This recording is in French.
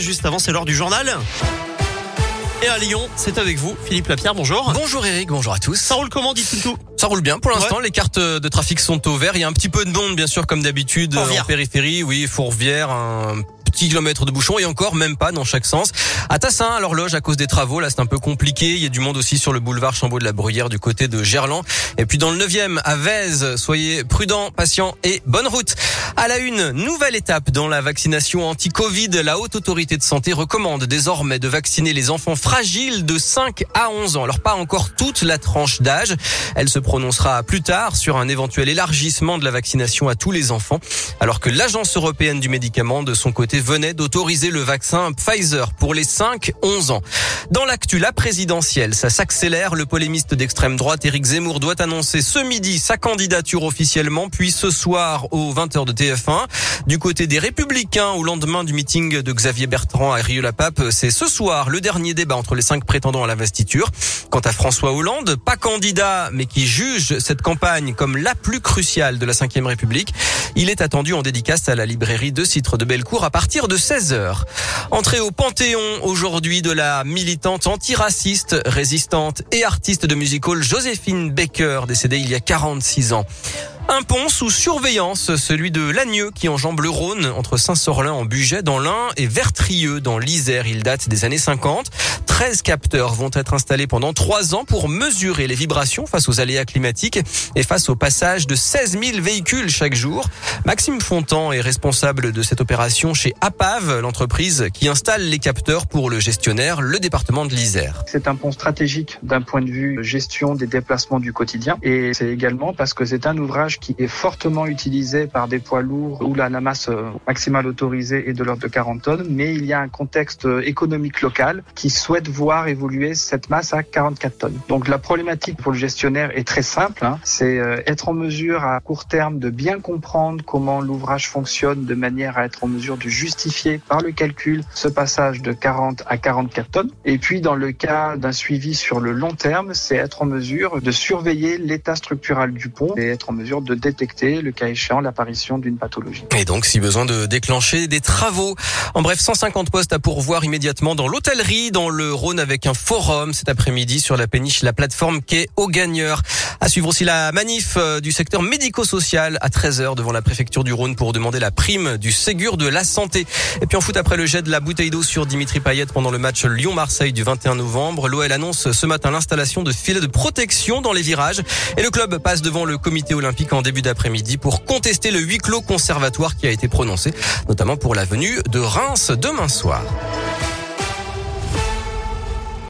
juste avant, c'est l'heure du journal. Et à Lyon, c'est avec vous, Philippe Lapierre, bonjour. Bonjour Eric, bonjour à tous. Ça roule comment, dites tout? Ça roule bien pour l'instant, les cartes de trafic sont au vert, il y a un petit peu de monde bien sûr comme d'habitude en périphérie, oui, Fourvière, un petit kilomètre de bouchon et encore même pas dans chaque sens. À Tassin, à l'horloge, à cause des travaux, là c'est un peu compliqué. Il y a du monde aussi sur le boulevard Chambaud de la Bruyère du côté de Gerland. Et puis dans le 9e, à Vèze, soyez prudents, patients et bonne route. À la une, nouvelle étape dans la vaccination anti-Covid. La haute autorité de santé recommande désormais de vacciner les enfants fragiles de 5 à 11 ans. Alors pas encore toute la tranche d'âge. Elle se prononcera plus tard sur un éventuel élargissement de la vaccination à tous les enfants. Alors que l'Agence européenne du médicament, de son côté, venait d'autoriser le vaccin Pfizer pour les 5-11 ans. Dans l'actu, la présidentielle, ça s'accélère. Le polémiste d'extrême droite, Éric Zemmour, doit annoncer ce midi sa candidature officiellement, puis ce soir aux 20h de TF1. Du côté des Républicains, au lendemain du meeting de Xavier Bertrand à Rieux-la-Pape, c'est ce soir le dernier débat entre les cinq prétendants à l'investiture. Quant à François Hollande, pas candidat, mais qui juge cette campagne comme la plus cruciale de la Ve République, il est attendu en dédicace à la librairie de Citre de Bellecour à partir de 16h. Entrée au Panthéon aujourd'hui de la militante antiraciste, résistante et artiste de musical Joséphine Baker, décédée il y a 46 ans. Un pont sous surveillance, celui de Lagneux qui enjambe le Rhône entre Saint-Sorlin en Bugey dans l'Ain et Vertrieux dans l'Isère. Il date des années 50. 13 capteurs vont être installés pendant trois ans pour mesurer les vibrations face aux aléas climatiques et face au passage de 16 000 véhicules chaque jour. Maxime Fontan est responsable de cette opération chez APAV, l'entreprise qui installe les capteurs pour le gestionnaire, le département de l'Isère. C'est un pont stratégique d'un point de vue gestion des déplacements du quotidien et c'est également parce que c'est un ouvrage qui est fortement utilisé par des poids lourds où la masse euh, maximale autorisée est de l'ordre de 40 tonnes, mais il y a un contexte euh, économique local qui souhaite voir évoluer cette masse à 44 tonnes. Donc la problématique pour le gestionnaire est très simple, hein. c'est euh, être en mesure à court terme de bien comprendre comment l'ouvrage fonctionne de manière à être en mesure de justifier par le calcul ce passage de 40 à 44 tonnes. Et puis dans le cas d'un suivi sur le long terme, c'est être en mesure de surveiller l'état structural du pont et être en mesure de de détecter, le cas échéant, l'apparition d'une pathologie. Et donc, si besoin de déclencher des travaux. En bref, 150 postes à pourvoir immédiatement dans l'hôtellerie, dans le Rhône, avec un forum cet après-midi sur la péniche, la plateforme quai aux gagneurs. À suivre aussi la manif euh, du secteur médico-social à 13h devant la préfecture du Rhône pour demander la prime du Ségur de la santé. Et puis en foot, après le jet de la bouteille d'eau sur Dimitri Payet pendant le match Lyon-Marseille du 21 novembre, l'OL annonce ce matin l'installation de filets de protection dans les virages et le club passe devant le comité olympique en début d'après-midi pour contester le huis clos conservatoire qui a été prononcé, notamment pour la venue de Reims demain soir.